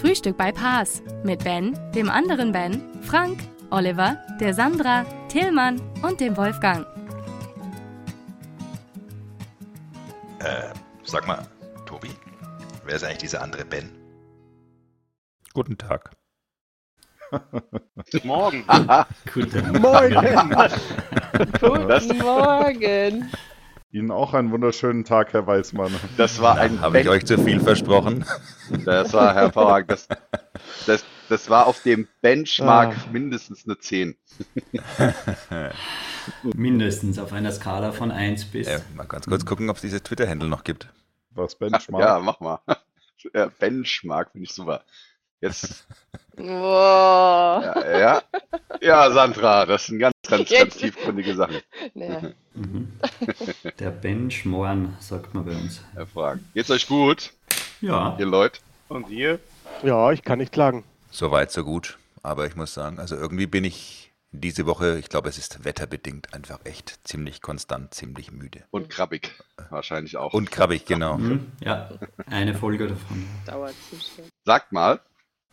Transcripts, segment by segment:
Frühstück bei Paas mit Ben, dem anderen Ben, Frank, Oliver, der Sandra, Tillmann und dem Wolfgang. Äh, sag mal, Tobi, wer ist eigentlich dieser andere Ben? Guten Tag. Morgen. Guten Morgen. Guten Morgen. Ihnen auch einen wunderschönen Tag, Herr Weismann. Das war ein Habe ich euch zu viel versprochen? Das war hervorragend. Das, das, das war auf dem Benchmark Ah. mindestens eine 10. Mindestens auf einer Skala von 1 bis. Äh, mal ganz kurz gucken, ob es dieses Twitter-Handle noch gibt. Was Benchmark? Ja, mach mal. Ja, Benchmark finde ich super. Jetzt, Boah. ja, ja. Ja, Sandra, das sind ganz, ganz, ganz tiefgründige Sachen. Ja. Mhm. Der Benchmorn, sagt man bei uns. Hervorragend. Geht's euch gut, Ja, ihr Leute? Und ihr? Ja, ich kann nicht klagen. So weit, so gut. Aber ich muss sagen, also irgendwie bin ich diese Woche, ich glaube, es ist wetterbedingt, einfach echt ziemlich konstant, ziemlich müde. Und krabbig. Wahrscheinlich auch. Und krabbig, genau. mhm. ja, eine Folge davon. Dauert zu schön. Sagt mal,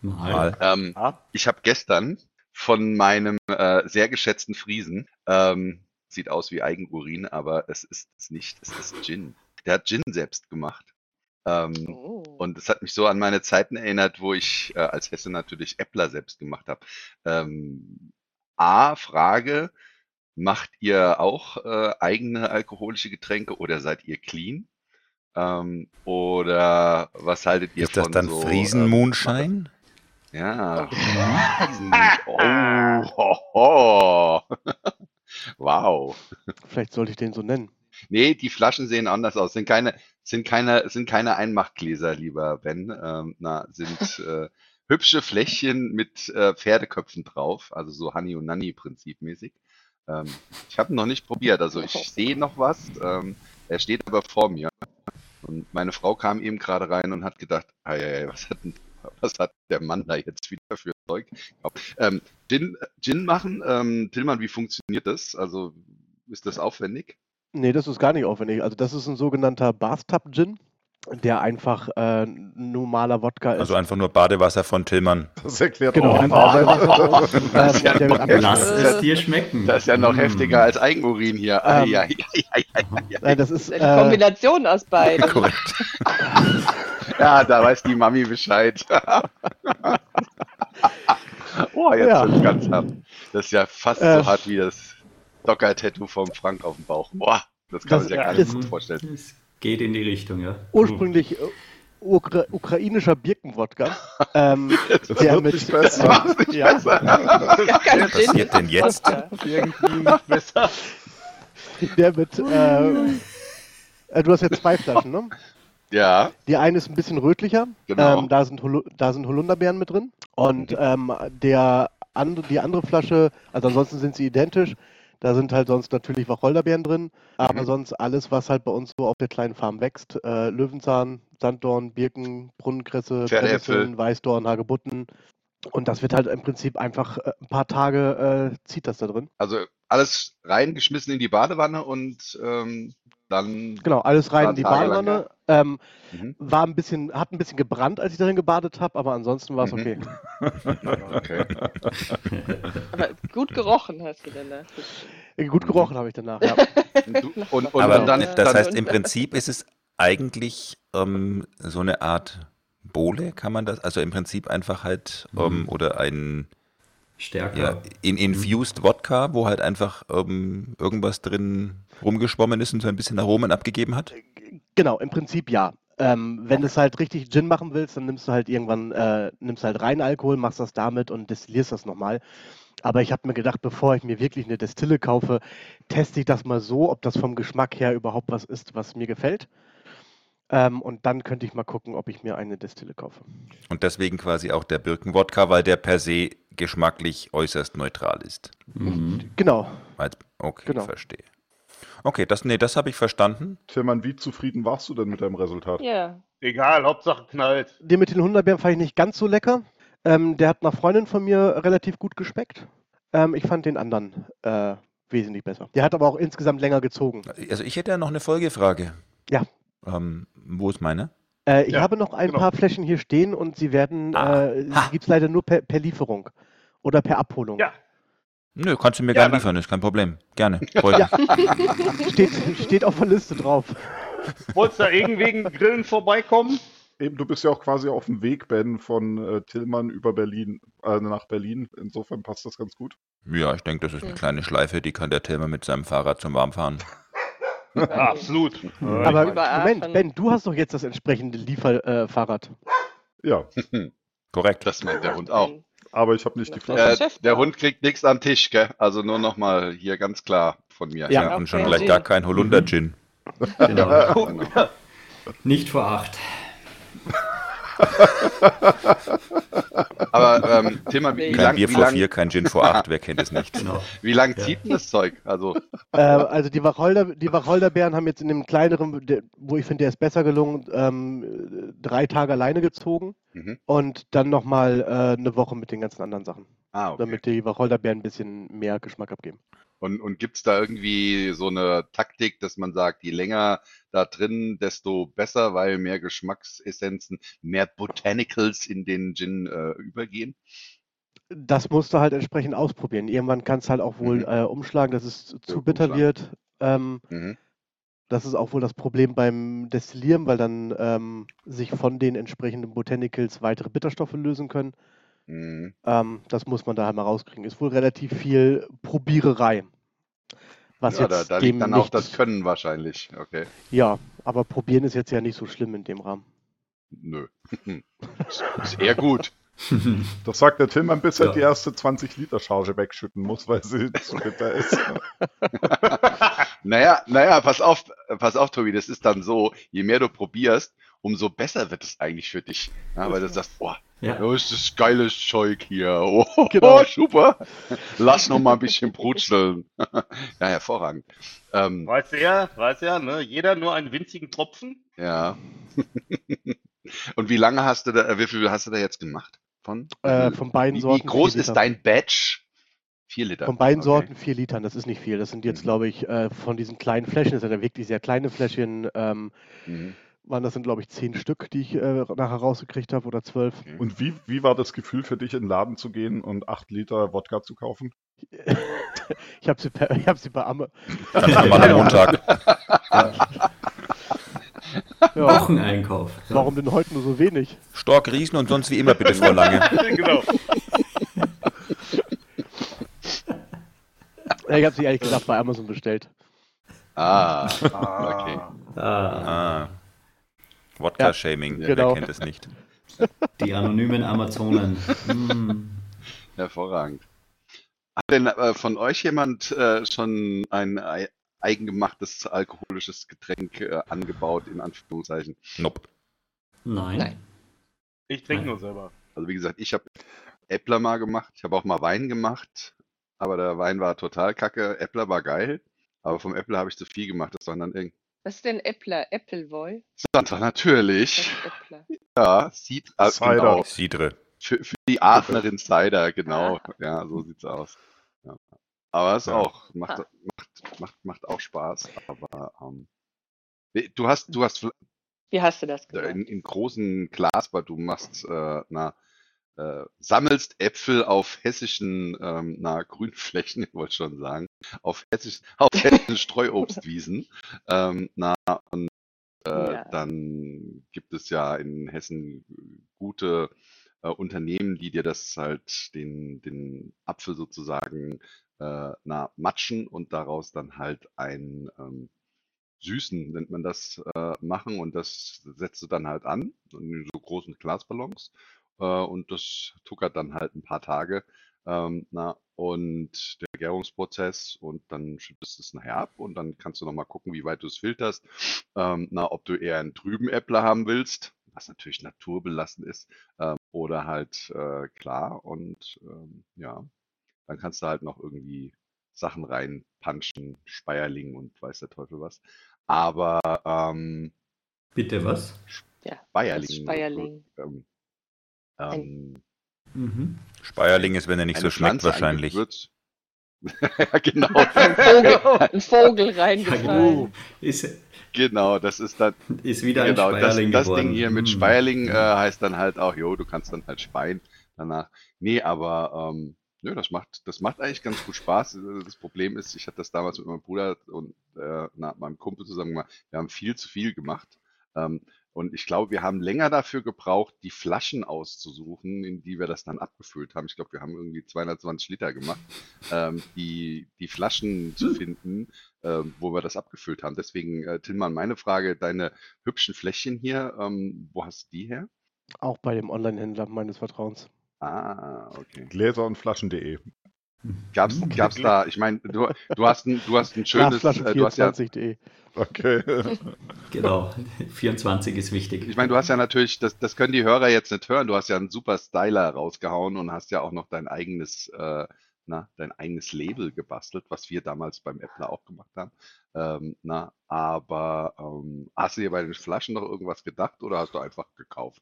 Mal. Mal. ähm, ich habe gestern von meinem äh, sehr geschätzten Friesen, ähm, sieht aus wie Eigenurin, aber es ist es nicht, es ist Gin. Der hat Gin selbst gemacht. Ähm, Oh. Und es hat mich so an meine Zeiten erinnert, wo ich äh, als Hesse natürlich Äppler selbst gemacht habe. Ähm, A, Frage, macht ihr auch äh, eigene alkoholische Getränke oder seid ihr clean? Ähm, oder was haltet ihr Ist das von dann so, Friesen ähm, Moonshine? Ja. Oh, ho, ho. Wow. Vielleicht sollte ich den so nennen. Nee, die Flaschen sehen anders aus. Sind keine, sind keine, sind keine Einmachgläser, lieber Ben. Ähm, na, sind äh, hübsche Fläschchen mit äh, Pferdeköpfen drauf, also so Honey und Nanny prinzipmäßig. Ähm, ich habe ihn noch nicht probiert, also ich sehe noch was. Ähm, er steht aber vor mir. Und meine Frau kam eben gerade rein und hat gedacht, ei, ei, ei, was hat denn, was hat der Mann da jetzt wieder für Zeug? Ähm, Gin, Gin machen, ähm, Tillmann, wie funktioniert das? Also ist das aufwendig? Nee, das ist gar nicht aufwendig. Also das ist ein sogenannter Bathtub-Gin, der einfach äh, normaler Wodka ist. Also einfach nur Badewasser von Tillmann. Das erklärt Genau, auch einfach Badewasser. Das ist ja. Lass es Das- dir schmecken. Das ist ja noch Mm. heftiger als Eigenurin hier. Ähm, ai, ai, ai, ai, ai. Nein, das ist, Das ist eine äh, Kombination aus beiden. Korrekt. Ja, da weiß die Mami Bescheid. oh, jetzt Ja. wird's ganz hart. Das ist ja fast Äh. so hart wie das Docker-Tattoo vom Frank auf dem Bauch. Boah, das kann man sich ja gar nicht vorstellen. Es geht in die Richtung, ja. ursprünglich äh, Ukra ukrainischer Birkenwodka. ähm, Das der wird mit, nicht besser. Nicht Ja. besser. Was passiert denn jetzt? Irgendwie nicht besser. der mit äh, äh, du hast jetzt zwei Flaschen, ne? Ja, Die eine ist ein bisschen rötlicher. Genau. Ähm, da, sind da sind Holunderbeeren mit drin. Und ähm, der andere, die andere Flasche, also ansonsten sind sie identisch. Da sind halt sonst natürlich Wacholderbeeren drin. Aber Mhm. sonst alles, was halt bei uns so auf der kleinen Farm wächst. Äh, Löwenzahn, Sanddorn, Birken, Brunnenkresse. Brennnesseln, Weißdorn, Hagebutten. Und das wird halt im Prinzip einfach äh, ein paar Tage äh, zieht das da drin. also alles reingeschmissen in die Badewanne und ähm, dann. Genau, alles rein in die Badewanne. Ähm, Mhm. war ein bisschen, hat ein bisschen gebrannt, als ich darin gebadet habe, aber ansonsten war es Mhm. okay. Okay. Aber gut gerochen hast du denn da. Äh, Gut gerochen habe ich danach, ja. Und, und, und, Aber dann, das dann, heißt, im Prinzip ist es eigentlich ähm, so eine Art Bowle, kann man das? Also im Prinzip einfach halt, ähm, Mhm. oder ein Stärker. ja, in Infused Wodka, wo halt einfach ähm, irgendwas drin rumgeschwommen ist und so ein bisschen Aromen abgegeben hat. Genau, im Prinzip ja. Ähm, wenn du es halt richtig Gin machen willst, dann nimmst du halt irgendwann, äh, nimmst halt rein Alkohol, machst das damit und destillierst das nochmal. Aber ich habe mir gedacht, bevor ich mir wirklich eine Destille kaufe, teste ich das mal so, ob das vom Geschmack her überhaupt was ist, was mir gefällt. Ähm, und dann könnte ich mal gucken, ob ich mir eine Destille kaufe. Und deswegen quasi auch der Birkenwodka, weil der per se geschmacklich äußerst neutral ist. Mhm. Genau. Okay, Genau. verstehe. Okay, das, nee, das habe ich verstanden. Tillmann, wie zufrieden warst du denn mit deinem Resultat? Ja. Egal, Hauptsache knallt. Den mit den Hunderbeeren fand ich nicht ganz so lecker. Ähm, der hat nach Freundin von mir relativ gut geschmeckt. Ähm, ich fand den anderen äh, wesentlich besser. Der hat aber auch insgesamt länger gezogen. Also ich hätte ja noch eine Folgefrage. Ja. Ähm, wo ist meine? Äh, ich Ja, habe noch ein genau. paar Flächen hier stehen und sie werden, Ah. äh, sie gibt es leider nur per, per Lieferung oder per Abholung. Ja. Nö, kannst du mir Ja, gerne liefern, ist kein Problem. Gerne. Ja. Steht, steht auf der Liste drauf. Wolltest du da irgendwegen Grillen vorbeikommen? Eben, du bist ja auch quasi auf dem Weg, Ben, von äh, Tillmann über Berlin äh, nach Berlin. Insofern passt das ganz gut. Ja, ich denke, das ist eine Hm. kleine Schleife, die kann der Tilmer mit seinem Fahrrad zum Warmfahren. Ja, absolut. Aber Moment. Ben, du hast doch jetzt das entsprechende Lieferfahrrad. Äh. Ja, Korrekt. Das meint der Hund auch. Aber ich habe nicht die Flasche. Äh, Chef der. Hund kriegt nichts am Tisch, gell? Also nur nochmal hier ganz klar von mir. Ja. Ja, und schon Okay. gleich gar kein Holunder-Gin. Genau. Genau. Nicht vor acht. Aber ähm, Thema, wie, wie Kein lang, Bier vor lang, vier, kein Gin vor acht, wer kennt es nicht? Genau. wie lang Ja. zieht denn das Zeug? Also, Äh, also die, Wacholder, die Wacholderbeeren haben jetzt in dem kleineren, der, wo ich finde, der ist besser gelungen, ähm, drei Tage alleine gezogen mhm. und dann nochmal äh, eine Woche mit den ganzen anderen Sachen, ah, okay. damit die Wacholderbeeren ein bisschen mehr Geschmack abgeben. Und, und gibt es da irgendwie so eine Taktik, dass man sagt, je länger da drin, desto besser, weil mehr Geschmacksessenzen, mehr Botanicals in den Gin äh, übergehen? Das musst du halt entsprechend ausprobieren. Irgendwann kann es halt auch wohl Mhm. äh, umschlagen, dass es zu Ja, bitter umschlagen. wird. Ähm, Mhm. das ist auch wohl das Problem beim Destillieren, weil dann ähm, sich von den entsprechenden Botanicals weitere Bitterstoffe lösen können. Mhm. Ähm, das muss man da halt mal rauskriegen. Ist wohl relativ viel Probiererei. Was Ja, da, jetzt da dem liegt dann auch das Können wahrscheinlich. Okay. Ja, aber probieren ist jetzt ja nicht so schlimm in dem Rahmen. Nö. ist, eher gut. Das sagt der Tillmann, bis er Ja. die erste 20 Liter Charge wegschütten muss, weil sie zu bitter ist. Naja, naja, pass auf, pass auf, Tobi, das ist dann so, je mehr du probierst, umso besser wird es eigentlich für dich. Ja, weil du sagst, boah, Ja. oh, ist das geiles Zeug hier. Oh, Genau. super. Lass noch mal ein bisschen brutzeln. ja, hervorragend. Ähm, Weiß ja, weiß ja, ne? Jeder nur einen winzigen Tropfen. ja. Und wie lange hast du da, äh, wie viel hast du da jetzt gemacht? Von? Äh, von beiden wie, wie Sorten. groß vier ist dein Batch? Vier Liter. Von beiden Okay. Sorten vier Litern, das ist nicht viel. Das sind jetzt, Mhm. glaube ich, äh, von diesen kleinen Fläschchen, das sind ja wirklich sehr kleine Fläschchen, ähm, Mhm. Waren das sind, glaube ich, zehn Stück, die ich äh, nachher rausgekriegt habe oder zwölf. Und wie, wie war das Gefühl für dich, in den Laden zu gehen und 8 Liter Wodka zu kaufen? Ich habe sie, per- ich hab sie bei Amme. Am Montag. Ja, Wocheneinkauf. Ja. warum denn heute nur so wenig? Stork, Riesen und sonst wie immer bitte vor lange. genau. Ja, Ich habe sie ehrlich gesagt bei Amazon bestellt. Ah, okay. Ah, Ah. Wodka-Shaming, genau. wer kennt es nicht? die anonymen Amazonen. Hm. Hervorragend. Hat denn äh, von euch jemand äh, schon ein ei- eigengemachtes alkoholisches Getränk äh, angebaut, in Anführungszeichen? Nope. Nein. Nein. Ich trinke nur selber. Also wie gesagt, ich habe Äppler mal gemacht, ich habe auch mal Wein gemacht, aber der Wein war total kacke. Äppler war geil, aber vom Äppler habe ich zu viel gemacht. Das war dann irgendwie. Was ist denn Äppler? Appleboy? Santa, natürlich. Was ist Äppler? Ja, sieht äh, Cider. genau. Sidre. Für, für die Aachenerin Cider, genau. Ja, so sieht's aus. Ja. Aber es Ja. auch, macht, Ah. macht, macht, macht auch Spaß. Aber ähm, du hast, du hast Wie hast du das äh, gemacht? in, in großen Glas, weil du machst, äh, na, äh, sammelst Äpfel auf hessischen, ähm, na, Grünflächen, ich wollte schon sagen, auf hessischen, auf hessischen Streuobstwiesen. Ähm, na, und äh, Ja. dann gibt es ja in Hessen gute äh, Unternehmen, die dir das halt den, den Apfel sozusagen äh, na, matschen und daraus dann halt ein ähm, Süßen, nennt man das, äh, machen und das setzt du dann halt an in so großen Glasballons und das tuckert dann halt ein paar Tage. Ähm, na, und der Gärungsprozess und dann schüttest du es nachher ab und dann kannst du nochmal gucken, wie weit du es filterst. Ähm, na, ob du eher einen trüben Äppler haben willst, was natürlich naturbelassen ist, ähm, oder halt äh, klar und ähm, ja, dann kannst du halt noch irgendwie Sachen reinpunchen, Speierling und weiß der Teufel was. Aber ähm, Bitte was? Ja, das Speierling. Speierling. Ähm, Ein- Mhm. Speierling ist, wenn er nicht so schmeckt, Pflanze, ein wahrscheinlich. Ja, genau. Ein Vogel, ein Vogel Ja, reingefallen. genau. Ist, Genau, das ist dann ist wieder ein genau das, Speierling das geworden. Ding hier mit Hm. Speierling äh, heißt dann halt auch, jo, du kannst dann halt speien danach. Nee, aber ähm, nö, das macht, das macht eigentlich ganz gut Spaß. Das Problem ist, ich hatte das damals mit meinem Bruder und äh, na, meinem Kumpel zusammen gemacht. Wir haben viel zu viel gemacht. Ähm, und ich glaube, wir haben länger dafür gebraucht, die Flaschen auszusuchen, in die wir das dann abgefüllt haben. Ich glaube, wir haben irgendwie 220 Liter gemacht, ähm, die, die Flaschen zu finden, ähm, wo wir das abgefüllt haben. Deswegen, äh, Tillmann, meine Frage, deine hübschen Fläschchen hier, ähm, wo hast du die her? Auch bei dem Online-Händler meines Vertrauens. Ah, okay. Gläser und Flaschen.de. Gab's, gab's da, ich meine, du, du hast ein, du hast ein schönes, äh, du hast ja, Glasflaschen24.de. Okay. Genau. 24 ist wichtig. ich meine, du hast ja natürlich, das, das können die Hörer jetzt nicht hören, du hast ja einen super Styler rausgehauen und hast ja auch noch dein eigenes, äh, na, dein eigenes Label gebastelt, was wir damals beim Äppler auch gemacht haben. Ähm, na, aber ähm, hast du dir bei den Flaschen noch irgendwas gedacht oder hast du einfach gekauft?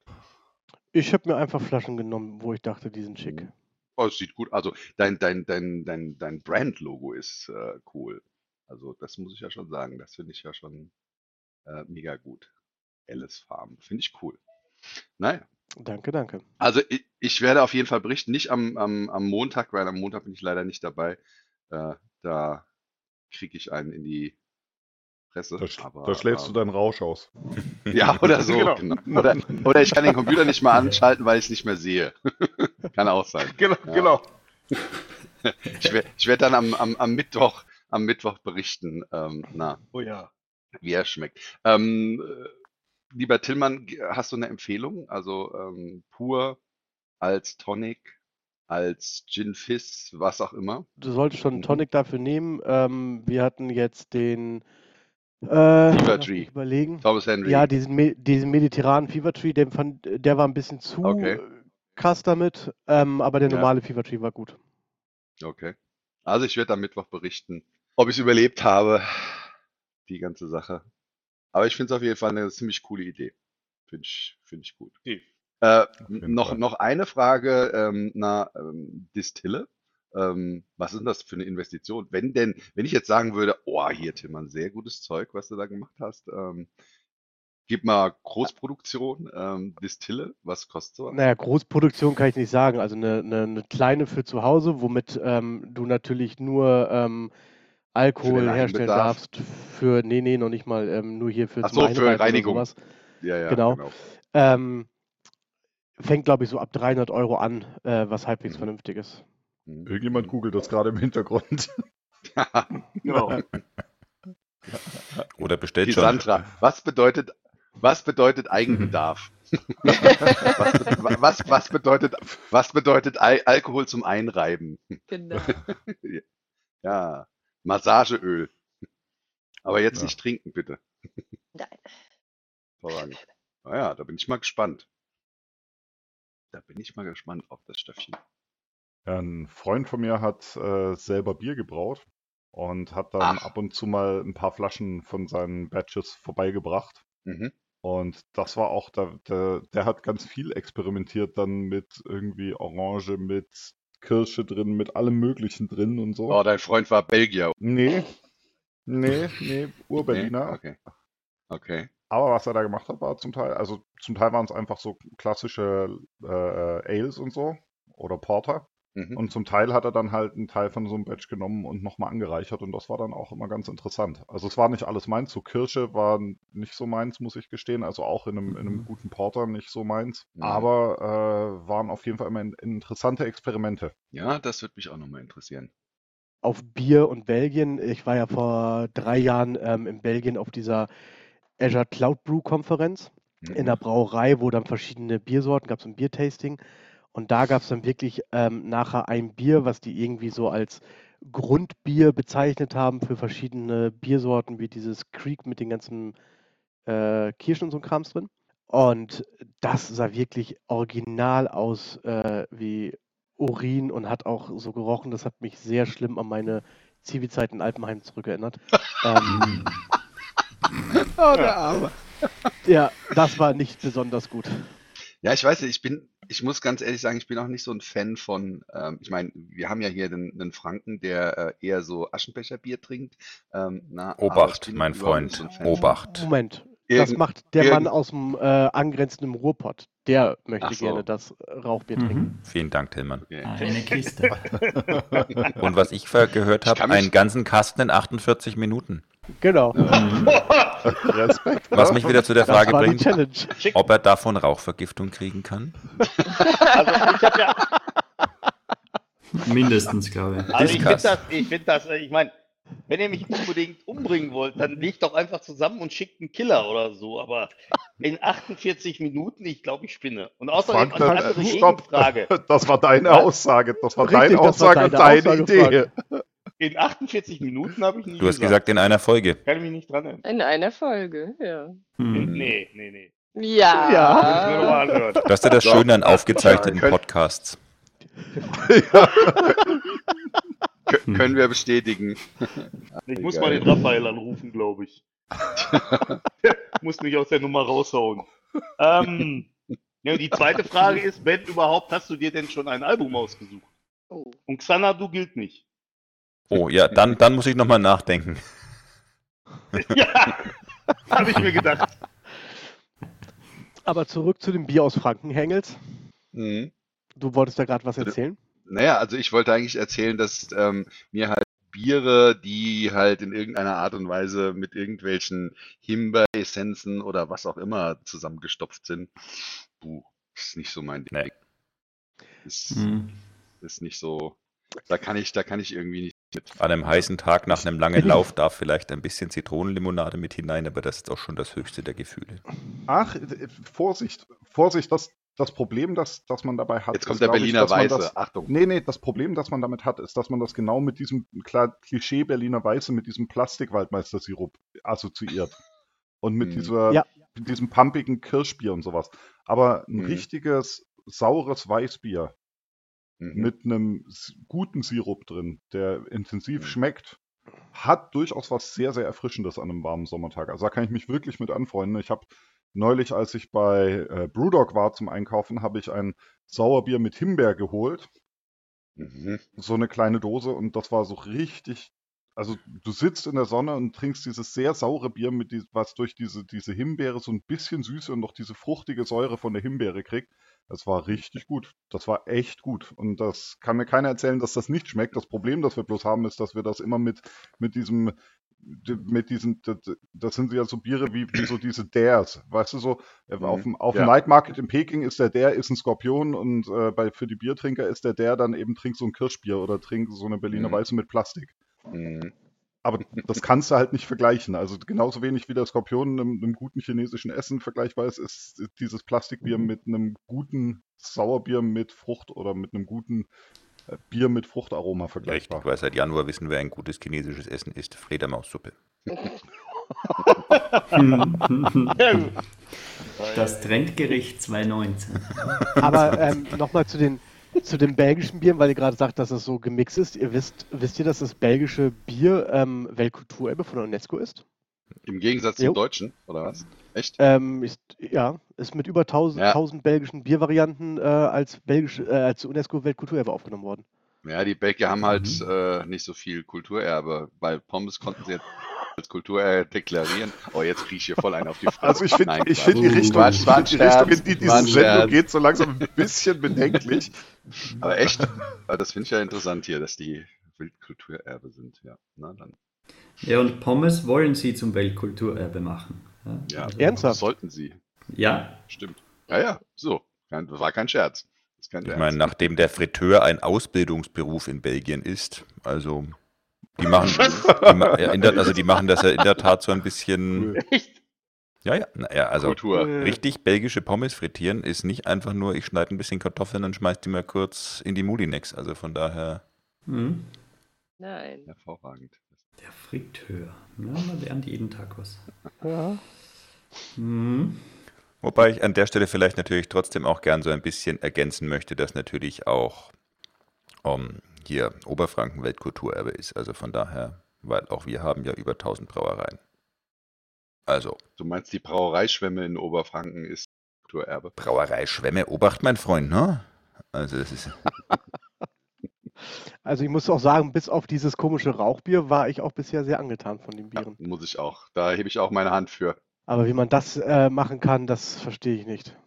Ich habe mir einfach Flaschen genommen, wo ich dachte, die sind schick. Oh, es sieht gut. Also dein, dein, dein, dein, dein Brand-Logo ist äh, cool. Also das muss ich ja schon sagen. Das finde ich ja schon äh, mega gut. Alice Farm. Finde ich cool. Naja. Danke, danke. Also ich, ich werde auf jeden Fall berichten. Nicht am, am, am Montag, weil am Montag bin ich leider nicht dabei. Äh, da kriege ich einen in die Presse. Da, sch aber, da schläfst du ähm, deinen Rausch aus. Ja, oder so. Genau. Genau. Oder, oder ich kann den Computer nicht mal anschalten, weil ich es nicht mehr sehe. kann auch sein. Genau, Ja. genau. Ich werde ich werd dann am, am, am Mittwoch am Mittwoch berichten, ähm, na, Oh ja. wie er schmeckt. Ähm, äh, lieber Tillmann, hast du eine Empfehlung? Also ähm, pur als Tonic, als Gin Fizz, was auch immer. Du solltest schon einen Mhm. Tonic dafür nehmen. Ähm, wir hatten jetzt den äh, mich Tree. überlegen. Thomas Henry. Ja, diesen, diesen mediterranen Fever Tree, den fand, der war ein bisschen zu Okay. krass damit, ähm, aber der Ja. normale Fever Tree war gut. Okay. Also ich werde am Mittwoch berichten, ob ich es überlebt habe, die ganze Sache. Aber ich finde es auf jeden Fall eine ziemlich coole Idee. Finde ich, finde ich gut. Tief. Äh, noch, Fall. noch eine Frage, ähm, na, ähm, Distille. Ähm, was ist denn das für eine Investition? Wenn denn, wenn ich jetzt sagen würde, oh, hier, Tillmann, sehr gutes Zeug, was du da gemacht hast, ähm, gib mal Großproduktion, ähm, Distille, was kostet sowas? Naja, Großproduktion kann ich nicht sagen. Also eine, eine, eine kleine für zu Hause, womit ähm, du natürlich nur ähm, Alkohol herstellen darfst. Für, nee, nee, noch nicht mal, ähm, nur hier für Ach so, für Reinigung. Ja, ja, Genau. genau. Ähm, fängt, glaube ich, so ab 300 Euro an, äh, was halbwegs Mhm. vernünftig ist. Mhm. Irgendjemand googelt das gerade im Hintergrund. Genau. Oder bestellt Die schon. Sandra, was bedeutet, was bedeutet Eigenbedarf? was, was, was bedeutet, was bedeutet Al Alkohol zum Einreiben? Genau. Ja, Massageöl. Aber jetzt Ja. nicht trinken, bitte. Nein. Hervorragend. Naja, da bin ich mal gespannt. Da bin ich mal gespannt auf das Stöffchen. Ein Freund von mir hat äh, selber Bier gebraut und hat dann Ach. ab und zu mal ein paar Flaschen von seinen Batches vorbeigebracht. Mhm. Und das war auch, der, der, der hat ganz viel experimentiert dann mit irgendwie Orange, mit Kirsche drin, mit allem Möglichen drin und so. Oh, dein Freund war Belgier. Nee, nee, nee, Nee? Urberliner. Okay. Okay. Aber was er da gemacht hat, war zum Teil, also zum Teil waren es einfach so klassische äh, Ales und so oder Porter. Mhm. Und zum Teil hat er dann halt einen Teil von so einem Batch genommen und nochmal angereichert und das war dann auch immer ganz interessant. Also es war nicht alles meins, so Kirsche war nicht so meins, muss ich gestehen, also auch in einem, in einem guten Porter nicht so meins, Mhm. aber äh, waren auf jeden Fall immer in, interessante Experimente. Ja, das würde mich auch nochmal interessieren. Auf Bier und Belgien, ich war ja vor drei Jahren ähm, in Belgien auf dieser Azure Cloud Brew Konferenz. in der Brauerei, wo dann verschiedene Biersorten gab es ein Biertasting. Und da gab es dann wirklich ähm, nachher ein Bier, was die irgendwie so als Grundbier bezeichnet haben für verschiedene Biersorten, wie dieses Creek mit den ganzen äh, Kirschen und so Krams drin. Und das sah wirklich original aus äh, wie Urin und hat auch so gerochen. Das hat mich sehr schlimm an meine Zivilzeit in Alpenheim zurückerinnert. ähm, Oh, der Arme. ja, das war nicht besonders gut. Ja, ich weiß nicht, ich bin, ich muss ganz ehrlich sagen, ich bin auch nicht so ein Fan von, ähm, ich meine, wir haben ja hier den, den Franken, der äh, eher so Aschenbecherbier trinkt. Ähm, na, aber ich Obacht, bin mein überhaupt nicht Freund. so ein Fan von- Obacht. Moment, das Irgend- macht der Mann irgend- aus dem äh, angrenzenden Ruhrpott. Der möchte Ach so. gerne das Rauchbier Mhm. trinken. Vielen Dank, Tillmann. Okay. Eine Kiste. Und was ich ver- gehört Ich habe, kann mich- einen ganzen Kasten in 48 Minuten. Genau. Respekt. Was mich wieder zu der Frage war bringt, Challenge. ob er davon Rauchvergiftung kriegen kann. Also ich habe ja, Mindestens, glaube ich. also ich finde das, ich finde das, äh, ich meine, wenn ihr mich unbedingt umbringen wollt, dann legt doch einfach zusammen und schickt einen Killer oder so. Aber in 48 Minuten, ich glaube, ich spinne. Und außerdem Frank, eine dann, andere äh, stopp. Gegenfrage. Das war deine? Aussage. Das war Richtig, deine das war Aussage und deine deine Aussage, Idee. In 48 Minuten habe ich nie Du hast gesagt, in einer Folge. Kann ich mich nicht dran erinnern. In einer Folge, ja. Hm. Nee, nee, nee. Ja. Ja. Muss ich mir nochmal anhören. Das ist ja das. Schöne an aufgezeichneten Könnt- Podcasts. Kö- Können wir bestätigen. Ich muss Geil. mal den Raphael anrufen, glaube ich. Der muss mich aus der Nummer raushauen. Ähm, ja, die zweite Frage ist, wenn überhaupt, hast du dir denn schon ein Album ausgesucht? Oh. Und Xanadu gilt nicht. Oh ja, dann, dann muss ich nochmal nachdenken. ja, habe ich mir gedacht. Aber zurück zu dem Bier aus Franken, Hengels. Mhm. Du wolltest da gerade was erzählen? Naja, also ich wollte eigentlich erzählen, dass ähm, mir halt Biere, die halt in irgendeiner Art und Weise mit irgendwelchen Himbeeressenzen oder was auch immer zusammengestopft sind, puh, ist nicht so mein Ding. Nee. Ist, Hm. ist nicht so, da kann ich, da kann ich irgendwie. An einem heißen Tag nach einem langen Lauf darf vielleicht ein bisschen Zitronenlimonade mit hinein, aber das ist auch schon das höchste der Gefühle. Ach, Vorsicht, Vorsicht, das, das Problem, das, das man dabei hat. Jetzt kommt ist, der ich, Berliner dass man Weiße. Das, Achtung. nee, nee, das Problem, das man damit hat, ist, dass man das genau mit diesem klar, Klischee Berliner Weiße, mit diesem Plastikwaldmeister-Sirup assoziiert. Und mit Mhm. dieser, Ja. mit diesem pumpigen Kirschbier und sowas. Aber ein Mhm. richtiges, saures Weißbier Mhm. mit einem guten Sirup drin, der intensiv Mhm. schmeckt, hat durchaus was sehr, sehr Erfrischendes an einem warmen Sommertag. Also da kann ich mich wirklich mit anfreunden. Ich habe neulich, als ich bei äh, Brewdog war zum Einkaufen, habe ich ein Sauerbier mit Himbeer geholt. Mhm. So eine kleine Dose und das war so richtig. Also du sitzt in der Sonne und trinkst dieses sehr saure Bier, mit die, was durch diese, diese Himbeere so ein bisschen Süße und noch diese fruchtige Säure von der Himbeere kriegt. Das war richtig gut. Das war echt gut. Und das kann mir keiner erzählen, dass das nicht schmeckt. Das Problem, das wir bloß haben, ist, dass wir das immer mit, mit diesem, mit diesen, das, sind ja so Biere wie, wie so diese Dares. Weißt du so, äh, Mhm. auf dem, auf dem Ja. Night Market in Peking ist der Dare ist ein Skorpion und äh, bei, für die Biertrinker ist der Dare dann eben trink so ein Kirschbier oder trink so eine Berliner Mhm. Weiße mit Plastik. Mhm. Aber das kannst du halt nicht vergleichen. Also genauso wenig wie der Skorpion einem, einem guten chinesischen Essen vergleichbar ist, ist dieses Plastikbier Mhm. mit einem guten Sauerbier mit Frucht oder mit einem guten äh, Bier mit Fruchtaroma Richtig, vergleichbar. weil seit Januar wissen, wer ein gutes chinesisches Essen isst. Fledermaussuppe. Das Trendgericht 2019. Aber ähm, nochmal zu den, zu den belgischen Bieren, weil ihr gerade sagt, dass es so gemixt ist. Ihr wisst, wisst ihr, dass das belgische Bier ähm, Weltkulturerbe von der UNESCO ist? Im Gegensatz Jo. zum Deutschen, oder was? Echt? Ähm, ist, ja, ist mit über 1000, Ja. 1000 belgischen Biervarianten äh, als, äh, als UNESCO-Weltkulturerbe aufgenommen worden. Ja, die Belgier haben halt Mhm. äh, nicht so viel Kulturerbe. Bei Pommes konnten sie jetzt als Kulturerbe deklarieren. Oh, jetzt kriege ich hier voll einen auf die Fresse. Also ich finde ich Quatsch. find die Richtung, Quatsch, ein die Richtung, in die diese Sendung Scherz. geht, so langsam ein bisschen bedenklich. Aber echt? Das finde ich ja interessant hier, dass die Wildkulturerbe sind. Ja, na dann. Ja, und Pommes wollen sie zum Weltkulturerbe machen. Ja, also- Ernsthaft? sollten sie. Ja, Stimmt. Ja, ja, so. War kein Scherz. Ich meine, nachdem der Fritteur ein Ausbildungsberuf in Belgien ist, also die machen, die, der, also die machen das ja in der Tat so ein bisschen, Echt? Ja, ja, naja, also Kultur. richtig belgische Pommes frittieren ist nicht einfach nur, ich schneide ein bisschen Kartoffeln und schmeiß die mal kurz in die Mulinex. Also von daher. Hm? Nein. Hervorragend. Der Fritteur. Ja, man lernt jeden Tag was. Ja. Hm. Wobei ich an der Stelle vielleicht natürlich trotzdem auch gern so ein bisschen ergänzen möchte, dass natürlich auch ähm, hier Oberfranken Weltkulturerbe ist. Also von daher, weil auch wir haben ja über 1000 Brauereien. Also, Du meinst, die Brauereischwemme in Oberfranken ist Kulturerbe? Brauerei Schwemme, Obacht, mein Freund, ne? Also das ist. Also ich muss auch sagen, bis auf dieses komische Rauchbier war ich auch bisher sehr angetan von den Bieren. Muss ich auch. Da hebe ich auch meine Hand für. Aber wie man das äh, machen kann, das verstehe ich nicht.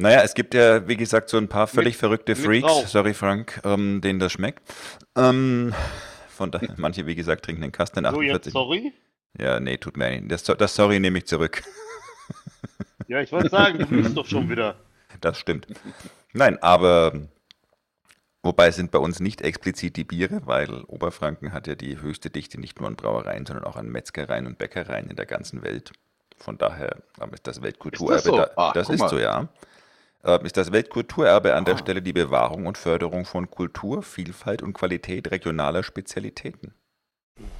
Naja, es gibt ja, wie gesagt, so ein paar völlig Mit- verrückte Freaks, sorry Frank, ähm, denen das schmeckt. Ähm, von daher, manche, wie gesagt, trinken den Kasten in So, jetzt 48. sorry? Ja, nee, tut mir nicht. Das, das Sorry nehme ich zurück. Ja, ich wollte sagen, du lügst doch schon wieder. Das stimmt. Nein, aber wobei sind bei uns nicht explizit die Biere, weil Oberfranken hat ja die höchste Dichte nicht nur an Brauereien, sondern auch an Metzgereien und Bäckereien in der ganzen Welt. Von daher ist das Weltkulturerbe Ist das so? da. Ah, das ist mal. so, ja. Ähm, ist das Weltkulturerbe an der Stelle die Bewahrung und Förderung von Kultur, Vielfalt und Qualität regionaler Spezialitäten.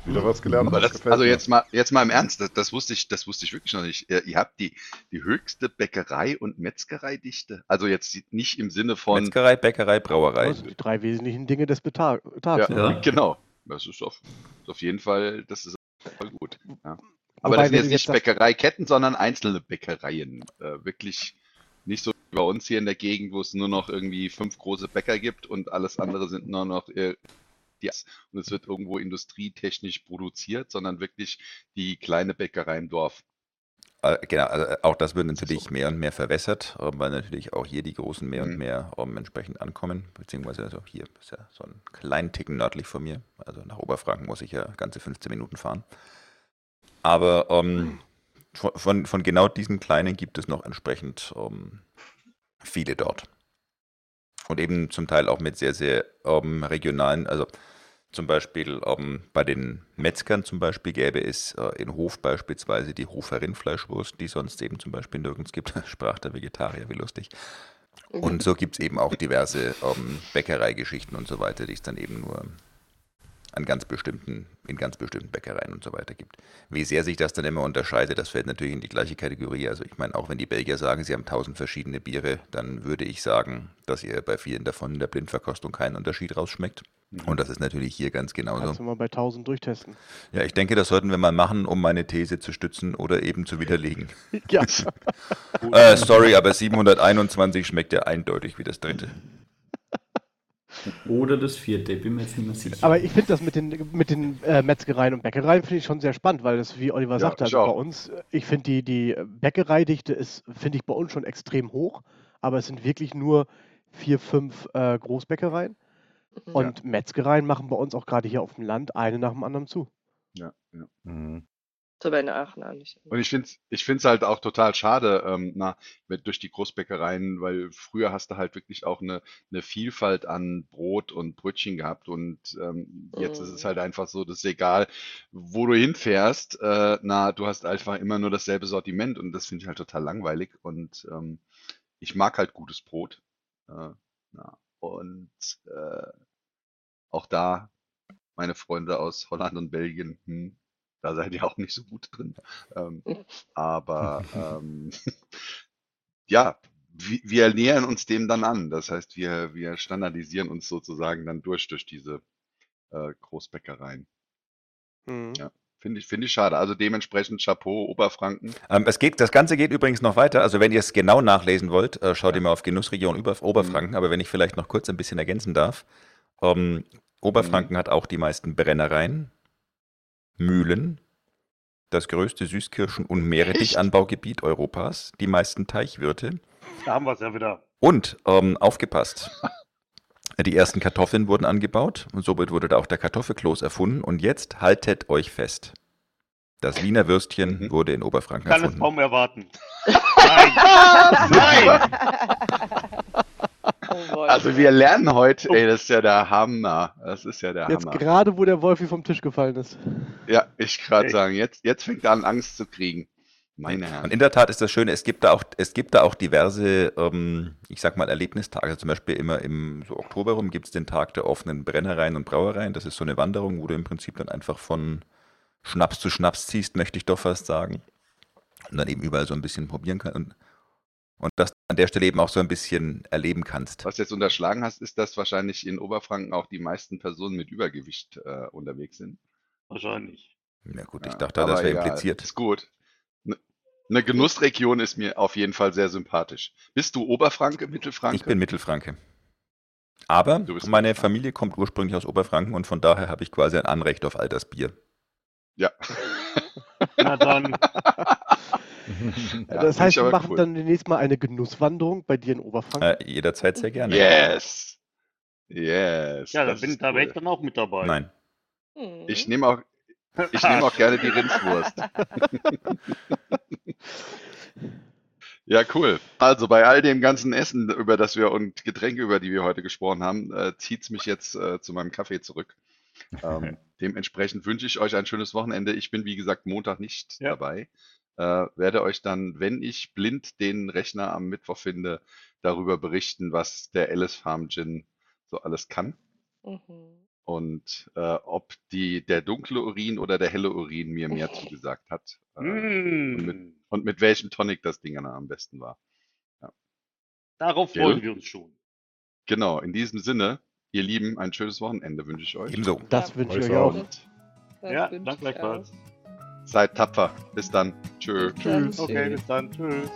Wieder was gelernt. Aber das also mir. jetzt mal, jetzt mal im Ernst, das, das wusste ich, das wusste ich wirklich noch nicht. Ihr, ihr habt die, die höchste Bäckerei- und Metzgereidichte. Also jetzt nicht im Sinne von, Metzgerei, Bäckerei, Brauerei. Das sind die drei wesentlichen Dinge des Tags. ja, Ja. genau. Das ist auf, auf jeden Fall, das ist voll gut. Ja. Aber Wobei, das sind jetzt nicht Bäckereiketten, sondern einzelne Bäckereien. Äh, wirklich nicht so bei uns hier in der Gegend, wo es nur noch irgendwie fünf große Bäcker gibt und alles andere sind nur noch äh, die und es wird irgendwo industrietechnisch produziert, sondern wirklich die kleine Bäckerei im Dorf. Äh, Genau, also auch das wird natürlich so. mehr und mehr verwässert, äh, weil natürlich auch hier die Großen mehr und Mhm. mehr ähm, entsprechend ankommen, beziehungsweise also hier ist ja so ein kleinen Ticken nördlich von mir, also nach Oberfranken muss ich ja ganze 15 Minuten fahren. Aber ähm, von, von, von genau diesen kleinen gibt es noch entsprechend ähm, viele dort. Und eben zum Teil auch mit sehr, sehr ähm, regionalen, also zum Beispiel ähm, bei den Metzgern zum Beispiel gäbe es äh, in Hof beispielsweise die Hofer Rindfleischwurst, die sonst eben zum Beispiel nirgends gibt. Sprach der Vegetarier, wie lustig. Und so gibt es eben auch diverse ähm, Bäckereigeschichten und so weiter, die es dann eben nur an ganz bestimmten, in ganz bestimmten Bäckereien und so weiter gibt. Wie sehr sich das dann immer unterscheidet, das fällt natürlich in die gleiche Kategorie. Also ich meine, auch wenn die Belgier sagen, sie haben tausend verschiedene Biere, dann würde ich sagen, dass ihr bei vielen davon in der Blindverkostung keinen Unterschied rausschmeckt. Und das ist natürlich hier ganz genauso. Kannst du mal bei 1000 durchtesten. Ja, ich denke, das sollten wir mal machen, um meine These zu stützen oder eben zu widerlegen. Ja. äh, sorry, aber 721 schmeckt ja eindeutig wie das dritte. Oder das vierte, bin mir jetzt nicht mehr sicher. Aber ich finde das mit den, mit den äh, Metzgereien und Bäckereien finde ich schon sehr spannend, weil das, wie Oliver Ja, sagte, ich also bei uns, ich finde die, die Bäckereidichte ist, finde ich bei uns schon extrem hoch, aber es sind wirklich nur vier, fünf äh, Großbäckereien. Mhm. Und Metzgereien machen bei uns auch gerade hier auf dem Land eine nach dem anderen zu. Ja, ja. Mhm. So bei den Aachen auch nicht. Und ich finde es ich find's halt auch total schade, ähm, na, mit, durch die Großbäckereien, weil früher hast du halt wirklich auch eine, eine Vielfalt an Brot und Brötchen gehabt und ähm, jetzt ist es Mhm. halt einfach so, das ist egal, wo du hinfährst, äh, na, du hast einfach immer nur dasselbe Sortiment und das finde ich halt total langweilig und ähm, ich mag halt gutes Brot. Äh, na, und äh, auch da, meine Freunde aus Holland und Belgien, hm, da seid ihr auch nicht so gut drin. Ähm, aber ähm, ja, wir, wir nähern uns dem dann an. Das heißt, wir, wir standardisieren uns sozusagen dann durch durch diese äh, Großbäckereien. Mhm. Ja. Finde ich, finde ich schade. Also dementsprechend Chapeau, Oberfranken. Ähm, es geht, das Ganze geht übrigens noch weiter. Also wenn ihr es genau nachlesen wollt, äh, schaut ihr mal auf Genussregion Über, Oberfranken. Aber wenn ich vielleicht noch kurz ein bisschen ergänzen darf. Ähm, Oberfranken hat auch die meisten Brennereien, Mühlen, das größte Süßkirschen- und Meerrettichanbaugebiet Europas, die meisten Teichwirte Da haben wir es ja wieder. und, ähm, aufgepasst, die ersten Kartoffeln wurden angebaut und somit wurde da auch der Kartoffelkloß erfunden. Und jetzt haltet euch fest. Das Wiener Würstchen Mhm. wurde in Oberfranken Kann es erfunden. kaum erwarten. Nein! Nein! Oh. Also wir lernen heute, ey, das ist ja der Hammer. Das ist ja der Jetzt Hammer. gerade, wo der Wolfi vom Tisch gefallen ist. Ja, ich gerade sagen, jetzt, jetzt fängt er an, Angst zu kriegen. Meine Herren. Und in der Tat ist das Schöne, es gibt da auch, es gibt da auch diverse, ähm, ich sag mal, Erlebnistage. Also zum Beispiel immer im so Oktober rum gibt es den Tag der offenen Brennereien und Brauereien. Das ist so eine Wanderung, wo du im Prinzip dann einfach von Schnaps zu Schnaps ziehst, möchte ich doch fast sagen. Und dann eben überall so ein bisschen probieren kannst. Und, und das an der Stelle eben auch so ein bisschen erleben kannst. Was du jetzt unterschlagen hast, ist, dass wahrscheinlich in Oberfranken auch die meisten Personen mit Übergewicht äh, unterwegs sind. Wahrscheinlich. Na gut, ich Ja, dachte, das aber wäre impliziert. Ist gut. Ne- Eine Genussregion ist mir auf jeden Fall sehr sympathisch. Bist du Oberfranke, Mittelfranke? Ich bin Mittelfranke. Aber meine Familie kommt ursprünglich aus Oberfranken und von daher habe ich quasi ein Anrecht auf all das Bier. Ja. Na dann. Ja, das heißt, wir machen cool. dann demnächst mal eine Genusswanderung bei dir in Oberfranken. Äh, jederzeit sehr gerne. Yes. Yes. Ja, da, bin, da wäre ich dann auch mit dabei. Nein. Hm. Ich nehme auch, ich nehme auch gerne die Rindswurst. Ja, cool. Also bei all dem ganzen Essen, über das wir und Getränke, über die wir heute gesprochen haben, äh, zieht es mich jetzt äh, zu meinem Kaffee zurück. Ähm, dementsprechend wünsche ich euch ein schönes Wochenende. Ich bin, wie gesagt, Montag nicht Ja. dabei. Äh, werde euch dann, wenn ich blind den Rechner am Mittwoch finde, darüber berichten, was der Alice Farm Gin so alles kann. Mhm. Und äh, ob die, der dunkle Urin oder der helle Urin mir mehr zugesagt hat. Äh, und, mit, Mm, und mit welchem Tonic das Ding dann am besten war. darauf Gell? freuen wir uns schon. Genau, in diesem Sinne, ihr Lieben, ein schönes Wochenende wünsche ich euch. Ebenso. Das Ja. wünsche ich Euch auch. Ja, danke ich gleichfalls. Seid tapfer. Bis dann. Tschö. Dann, Okay, bis dann. Tschüss.